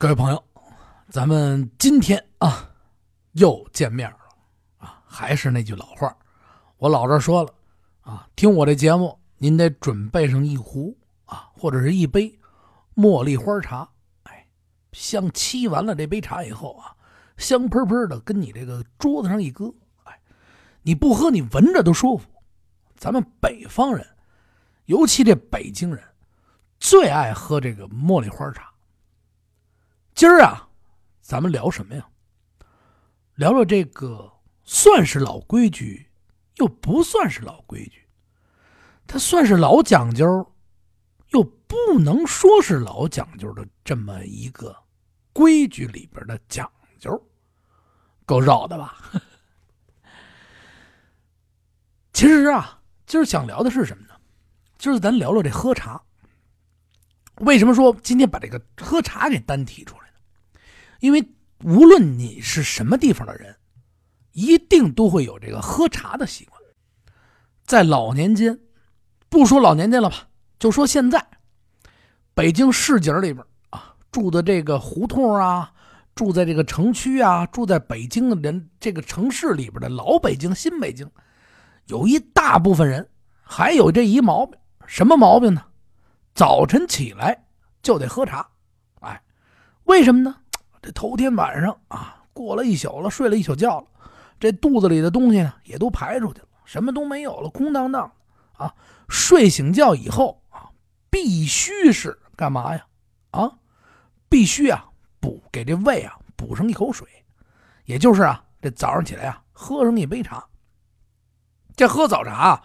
各位朋友，咱们今天啊又见面了啊，还是那句老话，我老这说了啊，听我这节目，您得准备上一壶啊，或者是一杯茉莉花茶，哎，香沏完了这杯茶以后啊，香喷喷的，跟你这个桌子上一搁，哎，你不喝你闻着都舒服。咱们北方人，尤其这北京人，最爱喝这个茉莉花茶。今儿啊，咱们聊什么呀？聊聊这个算是老规矩，又不算是老规矩。它算是老讲究，又不能说是老讲究的这么一个规矩里边的讲究，够绕的吧？其实啊，今儿想聊的是什么呢？今儿咱聊聊这喝茶。为什么说今天把这个喝茶给单提出来？因为无论你是什么地方的人，一定都会有这个喝茶的习惯。在老年间，不说老年间了吧，就说现在，北京市井里边啊，住的这个胡同啊，住在这个城区啊，住在北京的人，这个城市里边的老北京、新北京，有一大部分人还有这一毛病，什么毛病呢？早晨起来就得喝茶，哎，为什么呢？这头天晚上啊，过了一宿了，睡了一宿觉了，这肚子里的东西呢也都排出去了，什么都没有了，空荡荡啊。睡醒觉以后啊，必须是干嘛呀？啊，必须啊补给这胃啊补上一口水，也就是啊这早上起来啊喝上一杯茶。这喝早茶啊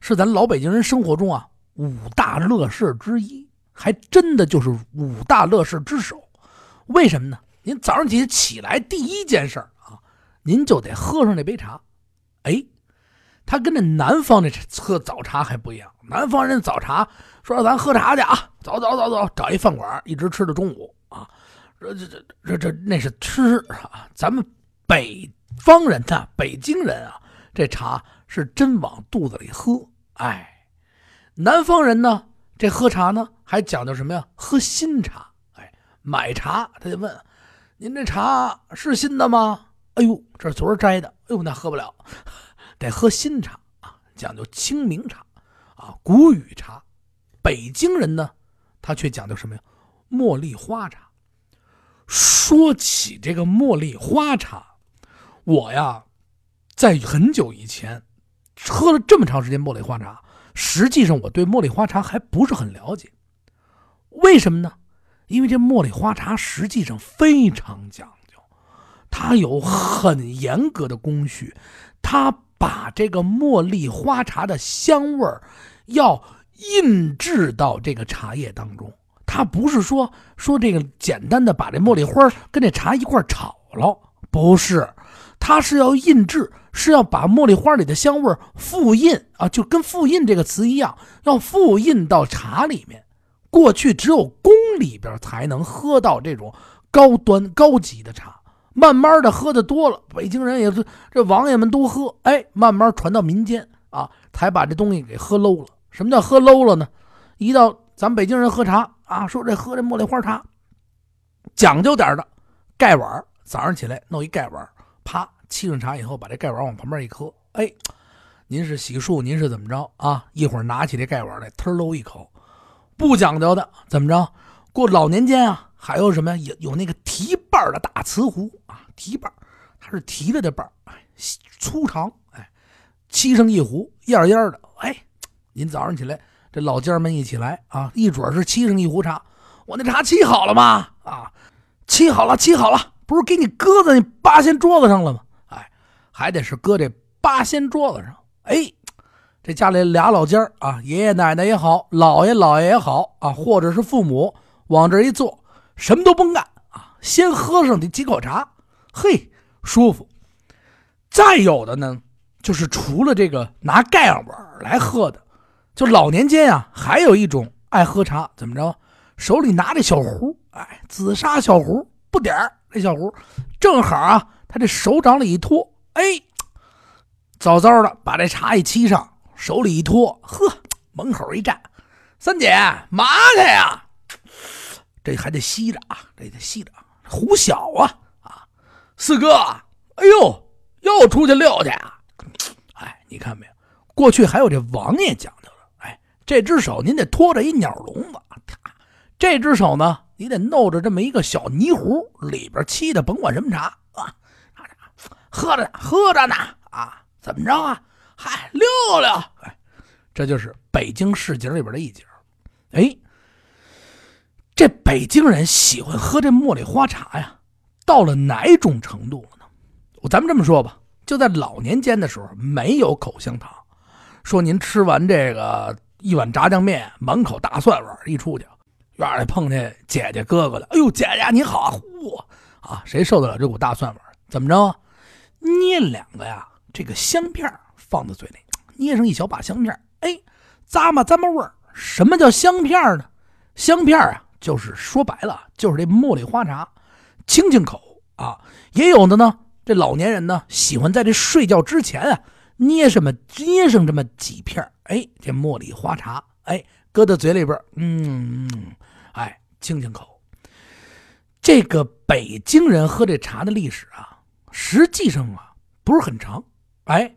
是咱老北京人生活中啊五大乐事之一，还真的就是五大乐事之首。为什么呢？您早上起起来第一件事啊，您就得喝上那杯茶。哎，他跟这南方这喝早茶还不一样。南方人早茶说咱喝茶去啊，走走走走，找一饭馆一直吃到中午啊。这这这这这那是吃啊。咱们北方人呐，北京人啊，这茶是真往肚子里喝。哎，南方人呢，这喝茶呢还讲究什么呀？喝新茶。哎买茶，他就问：“您这茶是新的吗？”“哎呦，这是昨儿摘的。”“哎呦，那喝不了，得喝新茶啊，讲究清明茶啊，谷雨茶。”北京人呢，他却讲究什么呀？茉莉花茶。说起这个茉莉花茶，我呀，在很久以前喝了这么长时间茉莉花茶，实际上我对茉莉花茶还不是很了解。为什么呢？因为这茉莉花茶实际上非常讲究，它有很严格的工序，它把这个茉莉花茶的香味儿要印制到这个茶叶当中。它不是说说这个简单的把这茉莉花跟这茶一块炒了，不是，它是要印制，是要把茉莉花里的香味复印啊，就跟复印这个词一样，要复印到茶里面。过去只有宫里边才能喝到这种高端高级的茶，慢慢的喝的多了，北京人也是这王爷们都喝，哎，慢慢传到民间啊，才把这东西给喝 low 了。什么叫喝 low 了呢？一到咱北京人喝茶啊，说这喝这茉莉花茶，讲究点的，盖碗，早上起来弄一盖碗，啪沏上茶以后，把这盖碗往旁边一磕，哎，您是洗漱，您是怎么着啊？一会儿拿起这盖碗来，呲喽一口。不讲究的怎么着？过老年间啊，还有什么呀？有有那个提瓣的大瓷壶啊，提瓣它是提着的瓣哎，粗长，哎，沏上一壶，烟烟的，哎，您早上起来，这老家们一起来啊，一准是沏上一壶茶。我那茶沏好了吗？啊，沏好了，沏好了，不是给你搁在那八仙桌子上了吗？哎，还得是搁这八仙桌子上，哎。这家里俩老尖儿啊，爷爷奶奶也好，姥爷姥爷也好啊，或者是父母往这一坐，什么都甭干啊，先喝上几口茶，嘿，舒服。再有的呢，就是除了这个拿盖碗来喝的，就老年间啊，还有一种爱喝茶，怎么着？手里拿着小壶，哎，紫砂小壶，不点儿，这小壶正好啊，他这手掌里一托，哎，早早的把这茶一沏上。手里一托，呵，门口一站，三姐，嘛去呀？这还得吸着啊，这得吸着，胡小啊啊，四哥，哎呦，又出去溜去啊！哎，你看没有？过去还有这王爷讲究了，哎，这只手您得拖着一鸟笼子，这只手呢，你得弄着这么一个小泥壶，里边沏的甭管什么茶啊，喝着喝着呢啊，怎么着啊？嗨，溜溜，哎，这就是北京市井里边的一景。哎，这北京人喜欢喝这茉莉花茶呀，到了哪种程度了呢？咱们这么说吧，就在老年间的时候，没有口香糖。说您吃完这个一碗炸酱面，满口大蒜味一出去，院里碰见姐姐哥哥了，哎呦，姐姐你好啊！呼啊，谁受得了这股大蒜味怎么着？捏两个呀，这个香片放在嘴里，捏上一小把香片哎，咂嘛咂嘛味儿。什么叫香片呢？香片啊，就是说白了，就是这茉莉花茶，清清口啊。也有的呢，这老年人呢，喜欢在这睡觉之前啊。捏什么？捏上这么几片哎，这茉莉花茶，哎，搁到嘴里边嗯，哎，清清口。这个北京人喝这茶的历史啊，实际上啊不是很长，哎，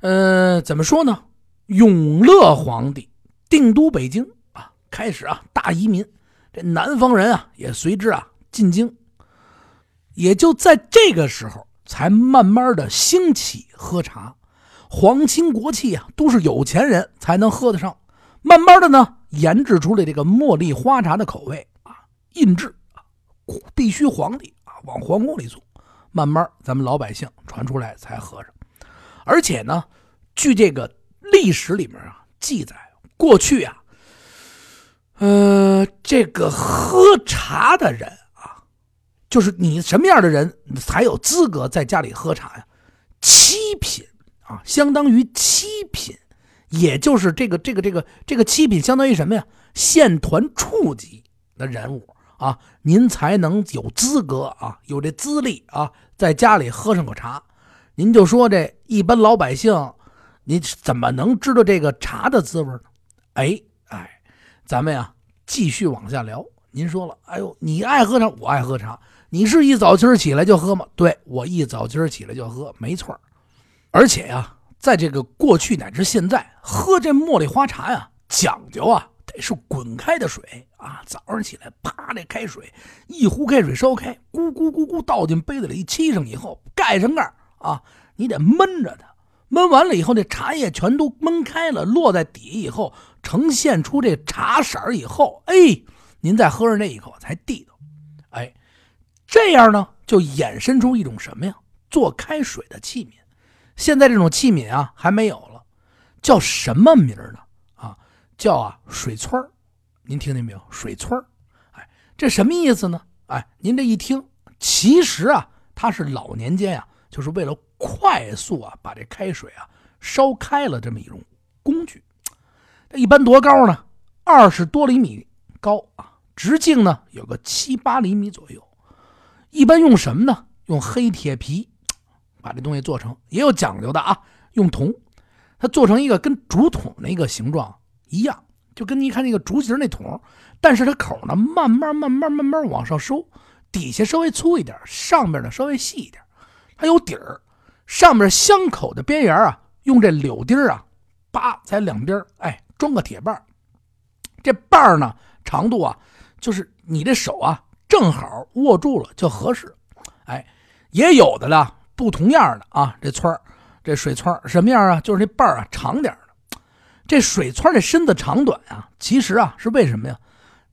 呃，怎么说呢？永乐皇帝定都北京啊，开始啊大移民，这南方人啊也随之啊进京，也就在这个时候才慢慢的兴起喝茶。皇亲国戚啊，都是有钱人才能喝得上。慢慢的呢，研制出来这个茉莉花茶的口味啊，印制啊，必须皇帝啊往皇宫里送。慢慢咱们老百姓传出来才喝上。而且呢，据这个历史里面啊记载，过去啊，呃，这个喝茶的人啊，就是你什么样的人才有资格在家里喝茶呀？七品。啊，相当于七品，也就是这个这个这个这个七品，相当于什么呀？县团处级的人物啊，您才能有资格啊，有这资历啊，在家里喝上口茶。您就说这一般老百姓，你怎么能知道这个茶的滋味呢？哎哎，咱们呀继续往下聊。您说了，哎呦，你爱喝茶，我爱喝茶。你是一早今儿起来就喝吗？对我一早今儿起来就喝，没错而且呀，在这个过去乃至现在，喝这茉莉花茶呀，讲究啊，得是滚开的水啊。早上起来，啪，这开水一壶开水烧开，咕咕咕咕倒进杯子里，沏上以后，盖上盖啊，你得闷着它。闷完了以后，那茶叶全都闷开了，落在底以后，呈现出这茶色以后，哎，您再喝上那一口才地道。哎，这样呢，就衍生出一种什么呀？做开水的器皿。现在这种器皿啊还没有了，叫什么名呢？啊，叫啊水村您听见没有？水村哎，这什么意思呢？哎，您这一听，其实啊，它是老年间呀，就是为了快速啊把这开水啊烧开了这么一种工具。一般多高呢？二十多厘米高啊，直径呢有个七八厘米左右。一般用什么呢？用黑铁皮。把这东西做成也有讲究的啊，用铜，它做成一个跟竹筒那个形状一样，就跟你看那个竹形那桶，但是它口呢慢慢慢慢慢慢往上收，底下稍微粗一点，上面呢稍微细一点，还有底儿，上面箱口的边缘啊，用这柳钉啊，叭在两边哎装个铁棒，这棒呢长度啊，就是你这手啊正好握住了就合适，哎，也有的了。不同样的啊，这村这水村什么样啊？就是那把啊长点的。这水村这身子长短啊，其实啊是为什么呀？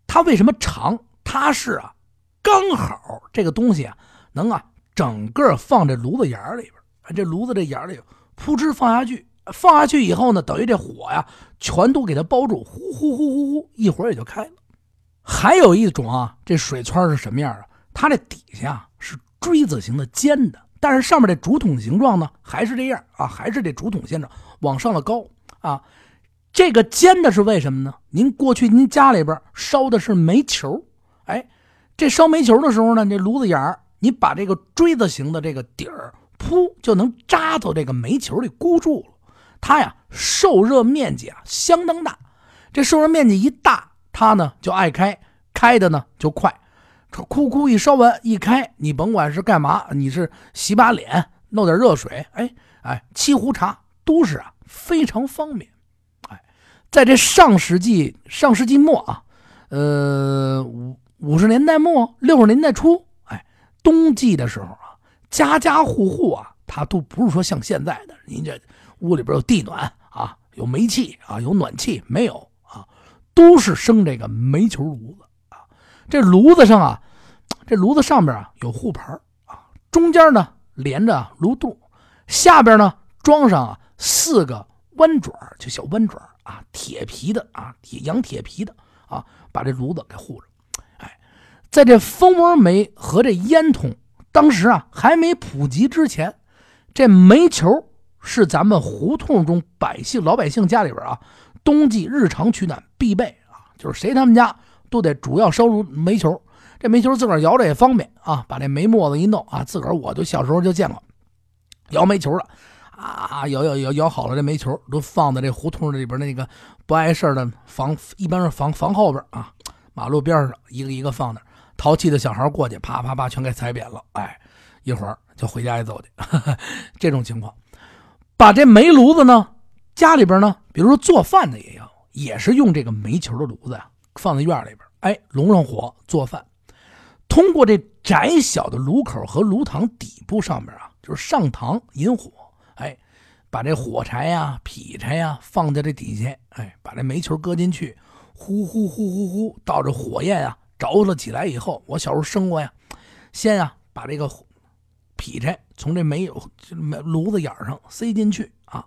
它为什么长？它是啊，刚好这个东西啊，能啊整个放这炉子眼里边这炉子这眼里扑哧放下去，放下去以后呢，等于这火呀全都给它包住，呼呼呼呼呼，一会儿也就开了。还有一种啊，这水圈是什么样啊？它这底下是锥子形的尖的。但是上面这竹筒形状呢，还是这样啊，还是这竹筒形状，往上的高啊。这个尖的是为什么呢？您过去您家里边烧的是煤球，哎，这烧煤球的时候呢，这炉子眼儿，你把这个锥子形的这个底儿，噗就能扎到这个煤球里箍住了。它呀，受热面积啊相当大。这受热面积一大，它呢就爱开开的呢就快，这哭哭一烧完一开，你甭管是干嘛，你是洗把脸，弄点热水，哎哎，沏壶茶都是啊非常方便。哎，在这上世纪上世纪末啊，呃五五十年代末六十年代初，冬季的时候啊，家家户户啊，它都不是说像现在的，您这屋里边有地暖啊，有煤气啊，有暖气没有啊？都是生这个煤球炉子啊，这炉子上啊，这炉子上边啊有护盘啊，中间呢连着炉肚，下边呢装上啊四个弯爪就小弯爪啊，铁皮的啊，铁羊铁皮的啊，把这炉子给护着。在这蜂窝煤和这烟筒当时啊还没普及之前，这煤球是咱们胡同中百姓老百姓家里边啊。冬季日常取暖必备啊，就是谁他们家都得主要烧炉煤球，这煤球自个儿摇着也方便啊，把这煤沫子一弄啊，自个儿我就小时候就见过摇煤球的啊，摇摇摇摇好了，这煤球都放在这胡同里边那个不碍事的房，一般是房房后边啊，马路边上一个一个放那，淘气的小孩过去啪啪啪全给踩扁了，哎，一会儿就回家一走去，这种情况，把这煤炉子呢。家里边呢，比如说做饭的也要，也是用这个煤球的炉子呀，放在院里边，哎，笼上火做饭。通过这窄小的炉口和炉膛底部上面啊，就是上膛引火，哎，把这火柴呀、劈柴呀放在这底下，哎，把这煤球搁进去，呼呼呼呼呼，到这火焰啊着了起来以后，我小时候生过呀，先啊把这个劈柴从这煤煤炉子眼上塞进去啊。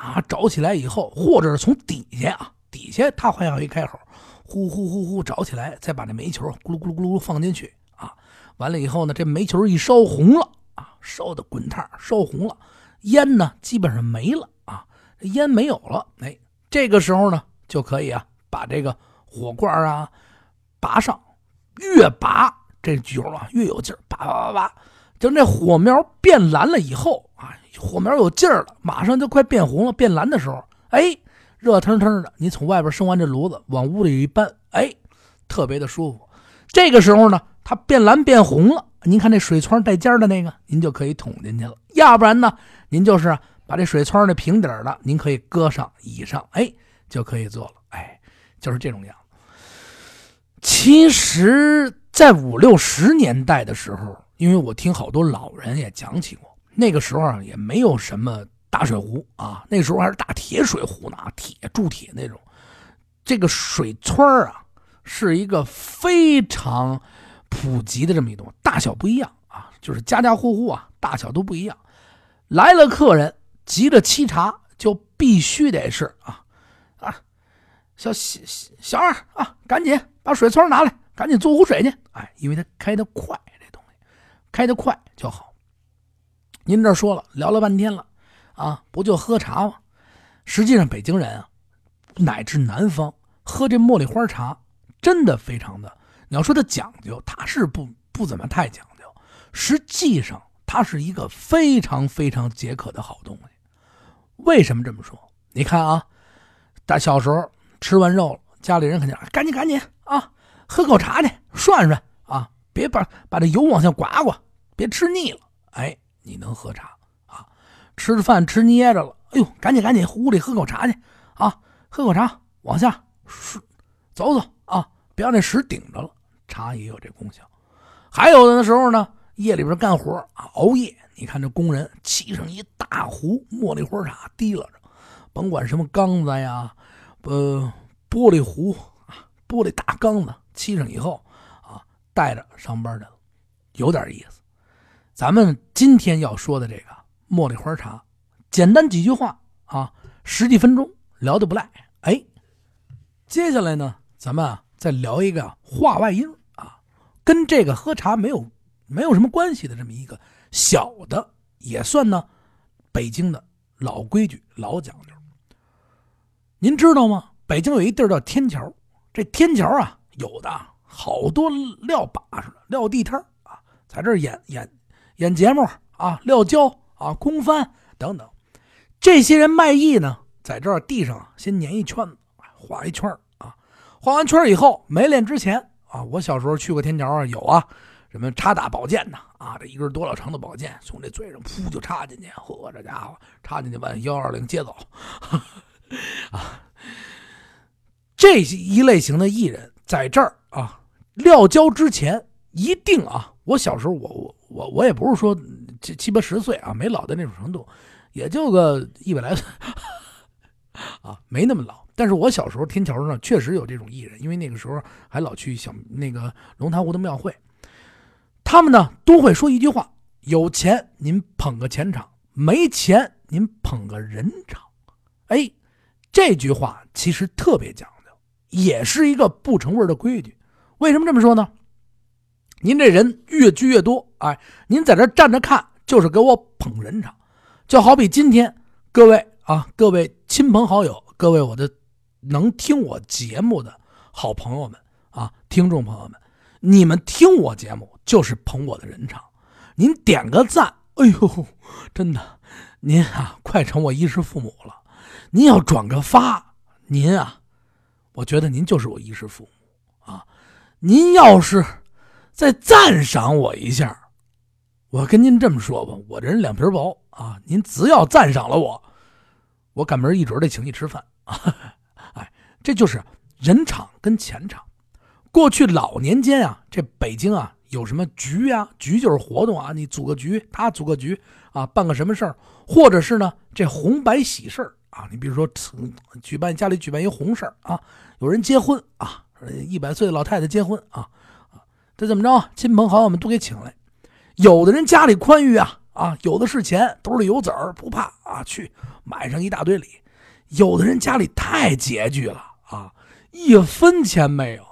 啊，着起来以后，或者是从底下啊，底下它还有一开口，呼呼呼呼着起来，再把这煤球咕噜咕噜咕噜放进去啊。完了以后呢，这煤球一烧红了啊，烧的滚烫，烧红了，烟呢基本上没了啊，烟没有了，哎，这个时候呢就可以啊，把这个火罐啊拔上，越拔这酒啊越有劲儿，拔拔拔拔，就那火苗变蓝了以后啊。火苗有劲儿了，马上就快变红了、变蓝的时候，哎，热腾腾的，你从外边生完这炉子，往屋里一搬，哎，特别的舒服。这个时候呢，它变蓝变红了，您看这水窗带尖的那个，您就可以捅进去了。要不然呢，您就是把这水窗那平底的，您可以搁上椅上，哎，就可以做了。哎，就是这种样子。其实，在五六十年代的时候，因为我听好多老人也讲起过。那个时候啊，也没有什么大水壶啊，那时候还是大铁水壶呢，铁铸铁那种。这个水村啊，是一个非常普及的这么一种，大小不一样啊，就是家家户户啊，大小都不一样。来了客人，急着沏茶，就必须得是啊啊，小小小二啊，赶紧把水村拿来，赶紧做壶水去。哎，因为它开得快，这东西开得快就好。您这说了聊了半天了，啊，不就喝茶吗？实际上，北京人啊，乃至南方喝这茉莉花茶，真的非常的。你要说它讲究，它是不不怎么太讲究。实际上，它是一个非常非常解渴的好东西。为什么这么说？你看啊，打小时候吃完肉，家里人肯定赶紧赶紧啊，喝口茶去涮涮啊，别把把这油往下刮刮，别吃腻了。哎。你能喝茶啊？吃着饭吃捏着了，哎呦，赶紧赶紧屋里喝口茶去啊！喝口茶，往下走走啊，别让那屎顶着了。茶也有这功效。还有的时候呢，夜里边干活啊，熬夜，你看这工人沏上一大壶茉莉花茶，提了着，甭管什么缸子呀，呃，玻璃壶，玻璃大缸子，沏上以后啊，带着上班去了，有点意思。咱们今天要说的这个茉莉花茶，简单几句话啊，十几分钟聊得不赖。哎，接下来呢，咱们啊再聊一个话外音啊，跟这个喝茶没有没有什么关系的这么一个小的，也算呢北京的老规矩、老讲究。您知道吗？北京有一地儿叫天桥，这天桥啊，有的好多撂把式的撂地摊啊，在这演演。演节目啊，撂跤啊，空翻等等，这些人卖艺呢，在这地上先粘一圈，画一圈啊，画完圈以后没练之前，啊，我小时候去过天桥啊，有啊，什么插打宝剑呐，啊，这一根多老长的宝剑从这嘴上噗就插进去，嚯，这家伙插进去把幺二零接走，啊，这一类型的艺人在这儿啊撂跤之前一定啊，我小时候我我我我也不是说七七八十岁啊，没老到那种程度，也就个一百来岁。啊，没那么老，但是我小时候天桥上确实有这种艺人，因为那个时候还老去小那个龙潭湖的庙会，他们呢都会说一句话：有钱您捧个钱场，没钱您捧个人场。哎，这句话其实特别讲，也是一个不成味的规矩。为什么这么说呢？您这人越聚越多，哎，您在这站着看就是给我捧人场，就好比今天各位。啊，各位亲朋好友，各位我的能听我节目的好朋友们啊，听众朋友们，你们听我节目就是捧我的人场，您点个赞，哎呦，真的，您啊快成我衣食父母了。您要转个发，您啊，我觉得您就是我衣食父母啊。您要是再赞赏我一下，我跟您这么说吧，我这人脸皮薄啊，您只要赞赏了我。我赶明儿一准得请你吃饭啊！哎，这就是人场跟钱场。过去老年间啊，这北京啊有什么局啊？局就是活动啊，你组个局，他组个局啊，办个什么事儿，或者是呢这红白喜事儿啊，你比如说举办家里举办一红事儿啊，有人结婚啊，一百岁的老太太结婚啊，这怎么着？亲朋好友们都给请来，有的人家里宽裕啊。啊，有的是钱，兜里有子儿，不怕啊，去买上一大堆礼。有的人家里太拮据了啊，一分钱没有，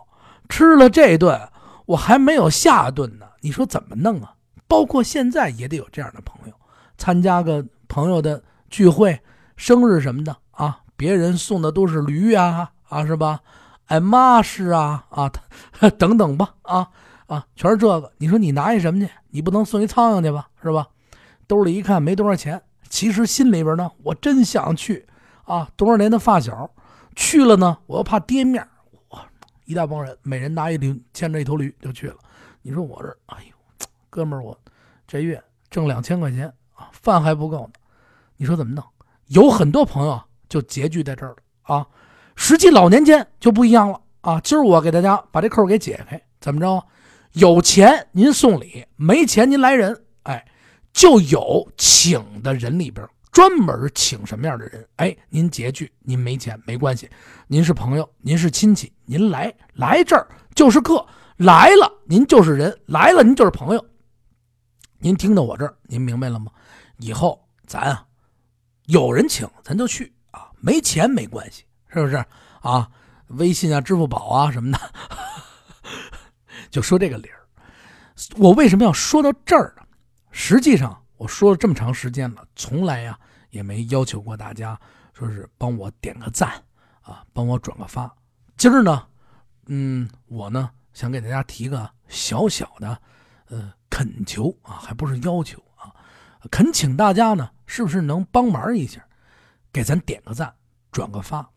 吃了这顿，我还没有下顿呢。你说怎么弄啊？包括现在也得有这样的朋友，参加个朋友的聚会、生日什么的啊，别人送的都是驴呀，啊是吧？哎，马是啊啊，等等吧，啊啊，全是这个。你说你拿一什么去？你不能送一苍蝇去吧？是吧？兜里一看没多少钱，其实心里边呢，我真想去啊！多少年的发小去了呢，我又怕跌面我，一大帮人，每人拿一驴，牵着一头驴就去了。你说我这，哎呦，哥们儿，我这月挣两千块钱啊，饭还不够呢。你说怎么弄？有很多朋友就拮据在这儿了啊。实际老年间就不一样了啊。今儿我给大家把这扣给解开，怎么着？有钱您送礼，没钱您来人，哎。就有请的人里边专门请什么样的人？哎，您拮据，您没钱没关系，您是朋友，您是亲戚，您来来这儿就是客，来了您就是人，来了您就是朋友。您听到我这儿，您明白了吗？以后咱啊，有人请咱就去啊，没钱没关系，是不是啊？微信啊、支付宝啊什么的，就说这个理儿。我为什么要说到这儿呢？实际上，我说了这么长时间了，从来呀也没要求过大家说是帮我点个赞啊，帮我转个发。今儿呢，嗯，我呢想给大家提个小小的呃恳求啊，还不是要求，恳请大家呢，是不是能帮忙一下，给咱点个赞，转个发，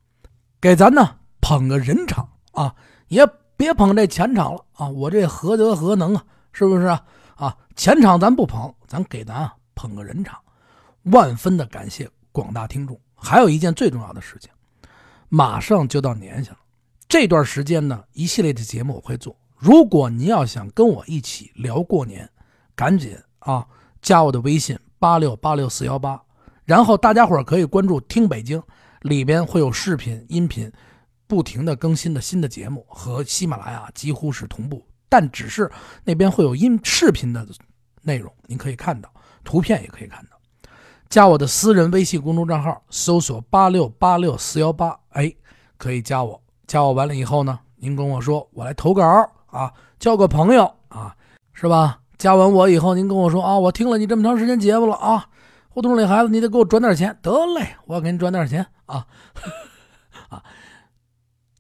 给咱呢捧个人场啊，也别捧这钱场了啊，我这何德何能啊，是不是啊？啊，钱场咱不捧，咱给咱啊捧个人场，万分的感谢广大听众。还有一件最重要的事情，马上就到年下了，这段时间呢，一系列的节目我会做。如果您要想跟我一起聊过年，赶紧啊加我的微信八六八六四幺八，然后大家伙可以关注听北京，里边会有视频、音频，不停的更新的新的节目，和喜马拉雅几乎是同步。但只是那边会有音视频的内容，您可以看到，图片也可以看到。加我的私人微信公众账号，搜索八六八六四幺八，哎，可以加我。加我完了以后呢，您跟我说，我来投稿啊，交个朋友啊，是吧？加完我以后，您跟我说啊，我听了你这么长时间节目了啊，胡同里孩子，你得给我转点钱。得嘞，我给你转点钱啊 啊，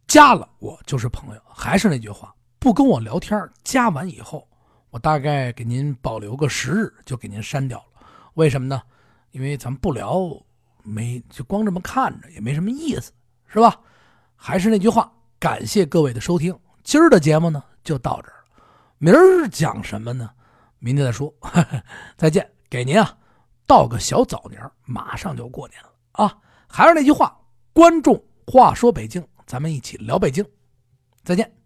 加了我就是朋友，还是那句话。不跟我聊天，加完以后，我大概给您保留个十日，就给您删掉了。为什么呢？因为咱们不聊，没就光这么看着也没什么意思，是吧？还是那句话，感谢各位的收听，今儿的节目呢就到这儿了，明儿讲什么呢？明天再说。再见，给您啊道个小早年，马上就过年了啊！还是那句话，观众话说北京，咱们一起聊北京，再见。